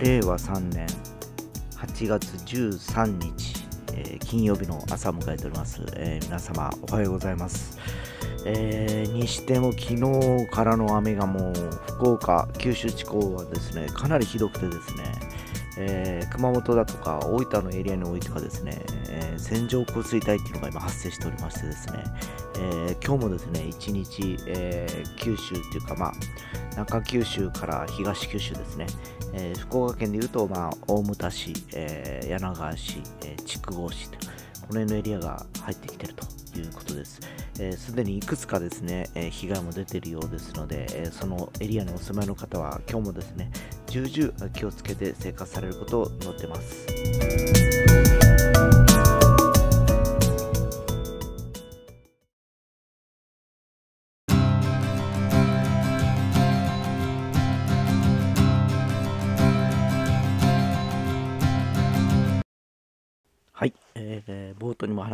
令和3年8月13日、えー、金曜日の朝を迎えております、えー、皆様おはようございます、えー、にしても昨日からの雨がもう福岡九州地方はですねかなりひどくてですね、えー、熊本だとか大分のエリアにおいてはですね、えー、線状降水帯っていうのが今発生しておりましてですね、えー、今日もですね1日、え九州っていうかまあ中九州から東九州ですね、えー、福岡県でいうと、まあ、大牟田市、えー、柳川市、えー、筑後市と、この辺のエリアが入ってきているということです。す、えー、で、にいくつかですね、えー、被害も出ているようですので、えー、そのエリアにお住まいの方は、今日もですね、重々気をつけて生活されることを祈ってます。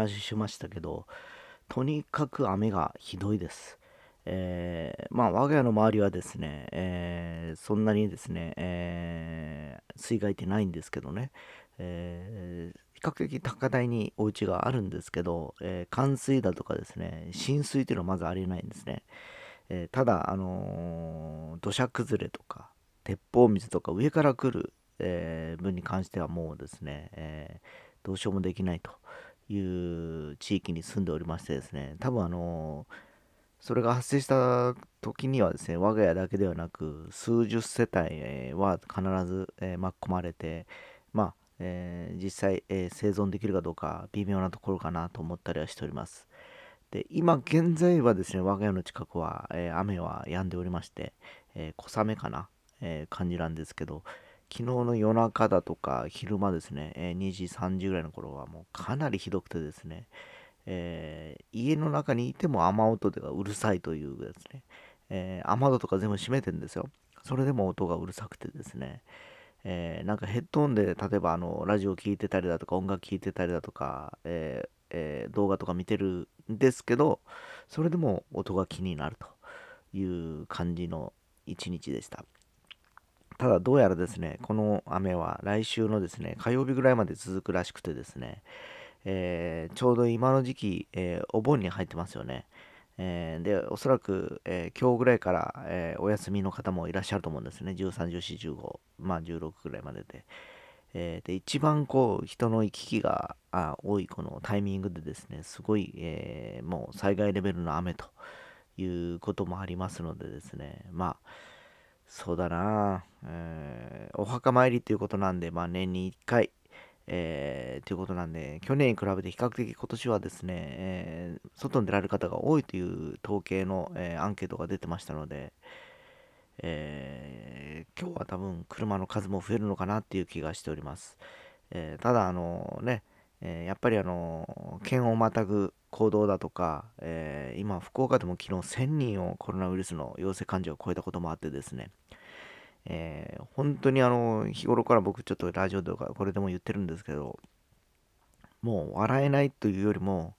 話しましたけど、とにかく雨がひどいです。えー、まあ、我が家の周りはですね、えー、そんなにですね、えー、水害ってないんですけどね、え比較的高台にお家があるんですけど、え冠水だとかですね、浸水というのはまずありえないんですね。えただ、あの土砂崩れとか、鉄砲水とか上から来る、え分に関してはもうですね、えーどうしようもできないという地域に住んでおりましてですね、多分あのそれが発生した時にはですね、我が家だけではなく、数十世帯は必ず、え巻き込まれて、まあ、えー、実際、えー、生存できるかどうか微妙なところかなと思ったりはしております。で今現在はですね、我が家の近くは、えー、雨は止んでおりまして、え小雨かな、え感じなんですけど、昨日の夜中だとか昼間ですね、え2時、3時ぐらいの頃はもうかなりひどくてですね、えー、家の中にいても雨音がうるさいというですね、えー、雨戸とか全部閉めてるんですよ。それでも音がうるさくてですね、えー、なんかヘッドホンで例えばあのラジオ聴いてたりだとか音楽聴いてたりだとか、ええ動画とか見てるんですけど、それでも音が気になるという感じの一日でした。ただどうやらですね、この雨は来週のですね、火曜日ぐらいまで続くらしくてですね、えー、ちょうど今の時期、えー、お盆に入ってますよね。えー、で、おそらく、え今日ぐらいから、えお休みの方もいらっしゃると思うんですね。13、14、15、まあ16ぐらいまでで。えで、一番こう、人の行き来があ多いこのタイミングでですね、すごい、えもう災害レベルの雨ということもありますのでですね、まあ、そうだな、えー、お墓参りっていうことなんで、まあ、年に1回、えー、ということなんで、去年に比べて比較的今年はですね、えー、外に出られる方が多いという統計の、えー、アンケートが出てましたので、え、今日は多分車の数も増えるのかなっていう気がしております。え、ただ、あのね、え、やっぱりあの県をまたぐ行動だとか、えー、今、福岡でも昨日1000人をコロナウイルスの陽性患者を超えたこともあってですね、えー、本当にあの日頃から僕ちょっとラジオとかこれでも言ってるんですけど、もう笑えないというよりも、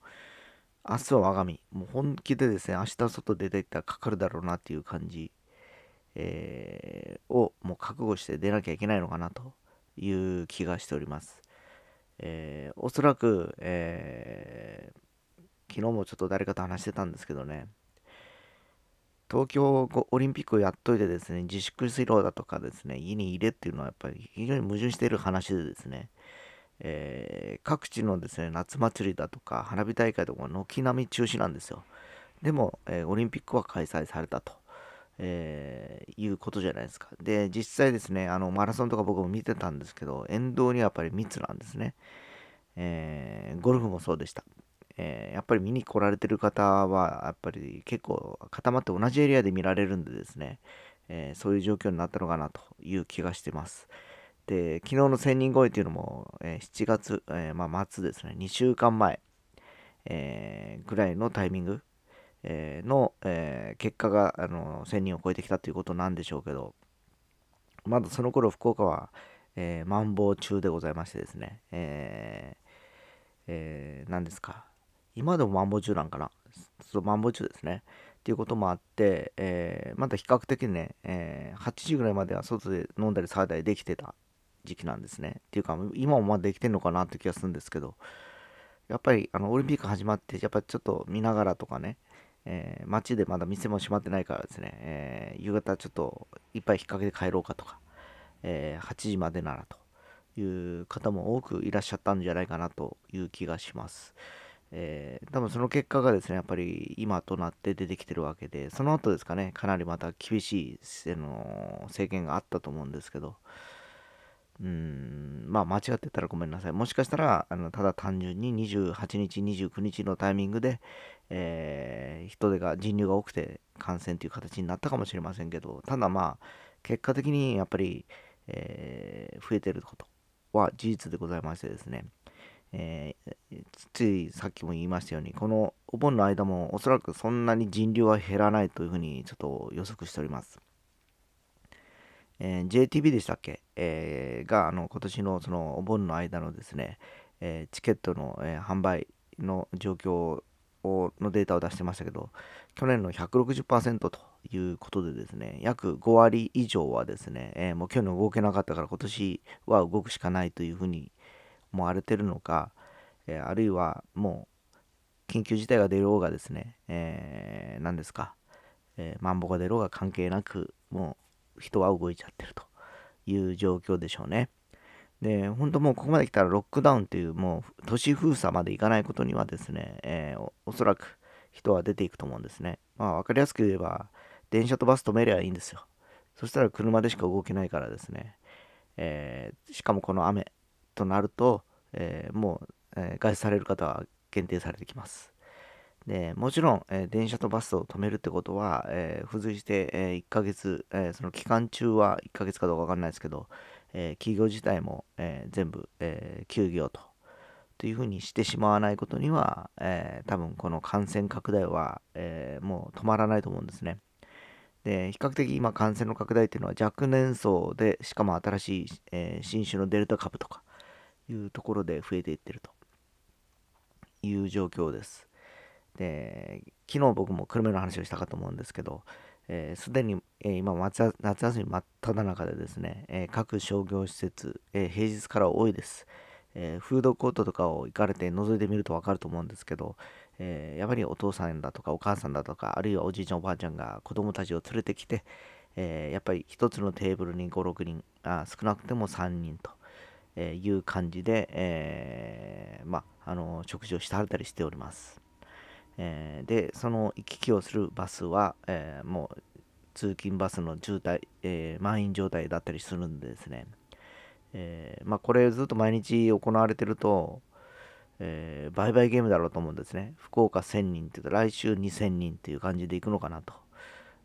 明日は我が身、もう本気でですね、明日外出ていったらかかるだろうなっていう感じ、えー、をもう覚悟して出なきゃいけないのかなという気がしております。えー、おそらく、えー、昨日もちょっと誰かと話してたんですけどね、東京オリンピックをやっといてですね、自粛しろだとかですね、家に入れっていうのはやっぱり非常に矛盾している話でですね、えー、各地のですね、夏祭りだとか花火大会とか軒並み中止なんですよ。でも、えー、オリンピックは開催されたと。えー、いうことじゃないですか。で、実際ですね、あの、マラソンとか僕も見てたんですけど、沿道にはやっぱり密なんですね。えー、ゴルフもそうでした。えー、やっぱり見に来られてる方は、やっぱり結構固まって同じエリアで見られるんでですね、え、そういう状況になったのかなという気がしてます。で、昨日の1000人超えっていうのも、え、7月、えまあ、末ですね、2週間前、えぐらいのタイミングえの、え、結果があの1000人を超えてきたということなんでしょうけど、まだその頃福岡は、えー、マンボウ中でございましてですね、えーえー、何ですか、今でもマンボウ中なんかな、そうマンボウ中ですね。っていうこともあって、えー、まだ比較的ね、えー、8時ぐらいまでは外で飲んだり騒いだりできてた時期なんですね。っていうか、今もまだできてるのかなって気がするんですけど、やっぱりあのオリンピック始まって、やっぱりちょっと見ながらとかね、えー、街でまだ店も閉まってないからですね、えー、夕方ちょっと一杯引っ掛けて帰ろうかとか、えー、8時までならという方も多くいらっしゃったんじゃないかなという気がします。えー、多分その結果がですね、やっぱり今となって出てきてるわけで、その後ですかね、かなりまた厳しいあの制限があったと思うんですけど、うーん、まあ間違ってたらごめんなさい。もしかしたら、あのただ単純に28日、29日のタイミングで、えー、人手が、人流が多くて感染という形になったかもしれませんけど、ただまあ、結果的にやっぱり、えー、増えてることは事実でございましてですね、えー、ついさっきも言いましたように、このお盆の間もおそらくそんなに人流は減らないというふうにちょっと予測しております。えー、JTB でしたっけ、えー、があの今年のそのお盆の間のですね、えチケットの、え販売の状況をのデータを出してましたけど、去年の160%ということでですね、約5割以上はですね、え、もう去年動けなかったから今年は動くしかないというふうに思われてるのか、え、あるいはもう緊急事態が出ようがですね、えー、何ですか、えー、マンボが出ろうが関係なく、もう人は動いちゃってるという状況でしょうね。で、本当もうここまで来たらロックダウンというもう都市封鎖までいかないことにはですね、えー、おそらく人は出ていくと思うんですね。まあ分かりやすく言えば、電車とバス止めりゃいいんですよ。そしたら車でしか動けないからですね。えー、しかもこの雨となると、えー、もう、えー、外出される方は限定されてきます。でもちろん、えー、電車とバスを止めるってことは、え付随して、え1ヶ月、えその期間中は1ヶ月かどうかわかんないですけど、え企業自体も、え全部、え休業とというふうにしてしまわないことには、え多分この感染拡大は、えもう止まらないと思うんですね。で比較的今感染の拡大っていうのは若年層でしかも新しい、え新種のデルタ株とかいうところで増えていってるという状況です。で、昨日僕も久留米の話をしたかと思うんですけど、す、えー、に、えー、今夏休み真っ只中でですね、えー、各商業施設、え平日から多いです、えフードコートとかを行かれて覗いてみると分かると思うんですけど、えやっぱりお父さんだとかお母さんだとか、あるいはおじいちゃんおばあちゃんが子供たちを連れてきて、えやっぱり一つのテーブルに5、6人あ、少なくても3人と。えいう感じで、え、まあ、あの食事をしてはったりしております。えー、で、その行き来をするバスは、えー、もう通勤バスの渋滞、え満員状態だったりするんでですね、えまあ、これずっと毎日行われてると、えー、売買ゲームだろうと思うんですね。福岡1000人って言うと来週2000人っていう感じでいくのかなと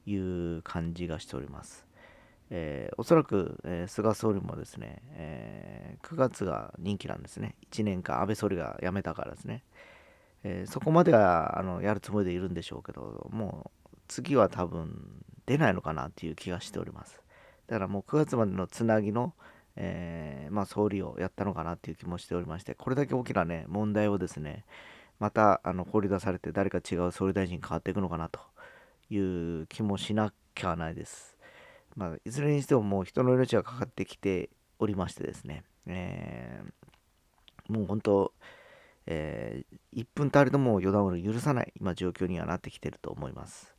いう感じがしております。え、おそらく、え、菅総理もですね、え、9月が任期なんですね。1年間安倍総理が辞めたからですね。えそこまではあのやるつもりでいるんでしょうけど、もう次は多分出ないのかなっていう気がしております。だからもう9月までのつなぎの、えまあ、総理をやったのかなっていう気もしておりまして、これだけ大きなね、問題をですね、またあの放り出されて誰か違う総理大臣に変わっていくのかなという気もしなきゃないです。まあ、いずれにしてももう人の命がかかってきておりましてですね、えー、もう本当、えー、1分たりとも予断を許さない今状況にはなってきていると思います。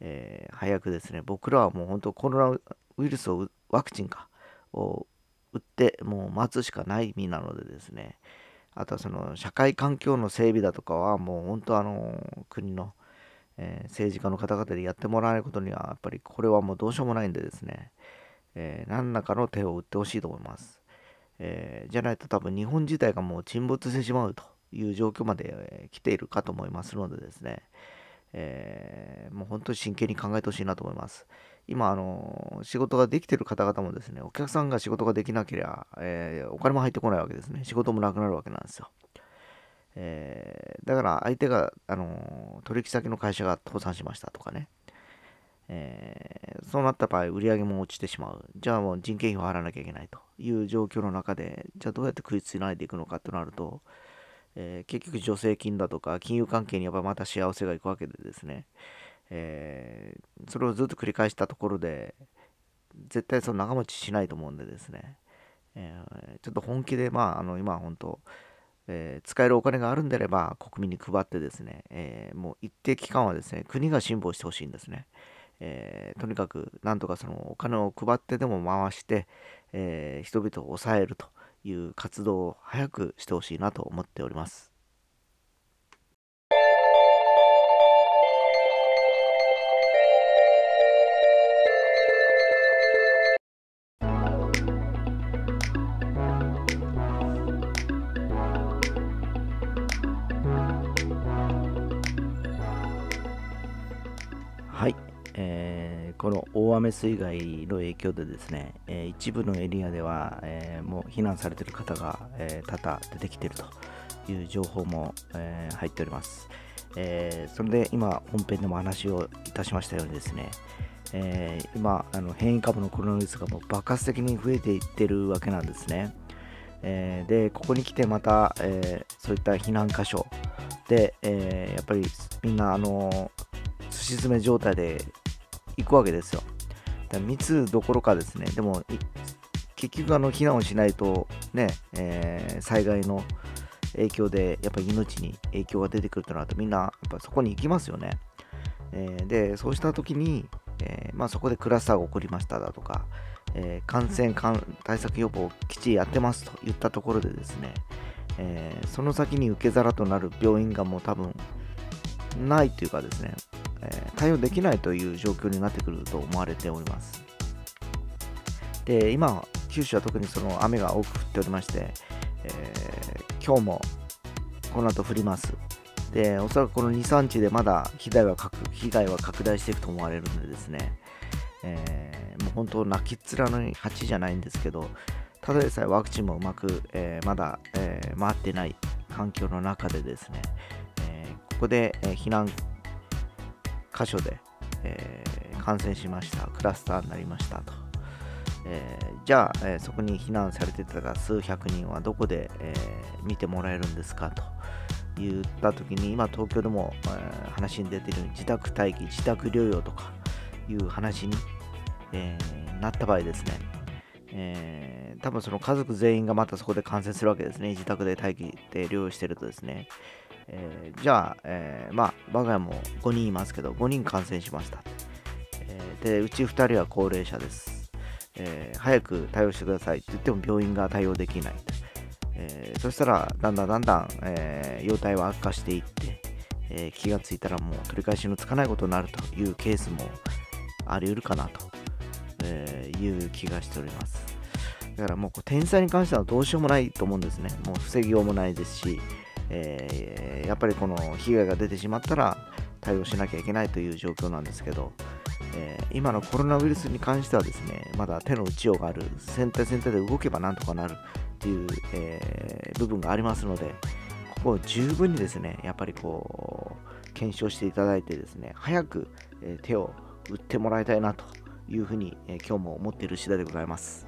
えー、早くですね、僕らはもう本当コロナウイルスをワクチンかを打ってもう待つしかない身なのでですね、あとはその社会環境の整備だとかはもう本当あの国のえー、政治家の方々でやってもらわないことには、やっぱりこれはもうどうしようもないんでですね、えー、何らかの手を打ってほしいと思います。え、じゃないと多分日本自体がもう沈没してしまうという状況まで、来ているかと思いますのでですね、えもう本当に真剣に考えてほしいなと思います。今、あの仕事ができている方々もですね、お客さんが仕事ができなければ、えお金も入ってこないわけですね。仕事もなくなるわけなんですよ。えー、だから相手が、あの取引先の会社が倒産しましたとかね、えー、そうなった場合、売り上げも落ちてしまう。じゃあもう人件費を払わなきゃいけないという状況の中で、じゃあどうやって食いつないでいくのかとなると、えー、結局助成金だとか金融関係にやっぱまた幸せがいくわけでですね、えー、それをずっと繰り返したところで、絶対その長持ちしないと思うんでですね、えー、ちょっと本気で、まあ、あの今本当、えー、使えるお金があるんであれば国民に配ってですね、えー、もう一定期間はですね、国が辛抱してほしいんですね。えー、とにかくなんとかそのお金を配ってでも回して、え人々を抑えると。いう活動を早くしてほしいなと思っております。水害の影響でですね、えー、一部のエリアでは、えー、もう避難されている方が、え多々出てきているという情報も、え入っております、えそれで今本編でも話をいたしましたようにですね、え今あの変異株のコロナウイルスがもう爆発的に増えていってるわけなんですね、えでここに来てまた、えそういった避難箇所で、えやっぱりみんなあのすし詰め状態で行くわけですよ。密どころかですね、でも結局あの避難をしないとね、えー、災害の影響でやっぱり命に影響が出てくるとなるとみんなやっぱそこに行きますよね。えー、で、そうした時に、えー、まあ、そこでクラスターが起こりましただとか、え感染対策予防をきっちりやってますと言ったところでですね、えその先に受け皿となる病院がもう多分ないというかですね、対応できないという状況になってくると思われております。で、今、九州は特にその雨が多く降っておりまして、えー、今日もこの後降ります。で、おそらくこの2、3日でまだ被害は被害は拡大していくと思われるのでですね、えー、もう本当泣きっ面の鉢じゃないんですけど、ただでさえワクチンもうまく、えー、まだ、えー、回ってない環境の中でですね、えここで、え避難箇所で、えー、感染しました、クラスターになりましたと。えー、じゃあ、えー、そこに避難されてた数百人はどこで、えー、見てもらえるんですかと言った時に、今東京でも、え話に出ている自宅待機、自宅療養とかいう話に、えなった場合ですね、え多分その家族全員がまたそこで感染するわけですね。自宅で待機で療養してるとですね。えー、じゃあ、えー、まあ、我が家も5人いますけど、5人感染しました。えー、で、うち2人は高齢者です。え早く対応してくださいって言っても病院が対応できない。えそしたら、だんだんだんだん、え容体は悪化していって、え気がついたらもう取り返しのつかないことになるというケースもあり得るかなと、えいう気がしております。だからもう天才に関してはどうしようもないと思うんですね。もう防ぎようもないですし、えー、やっぱりこの被害が出てしまったら対応しなきゃいけないという状況なんですけど、えー、今のコロナウイルスに関してはですね、まだ手の打ちようがある、先手先手で動けばなんとかなるっていう、えー、部分がありますので、ここを十分にですね、やっぱりこう、検証していただいてですね、早く、手を打ってもらいたいなというふうに、え今日も思っている次第でございます。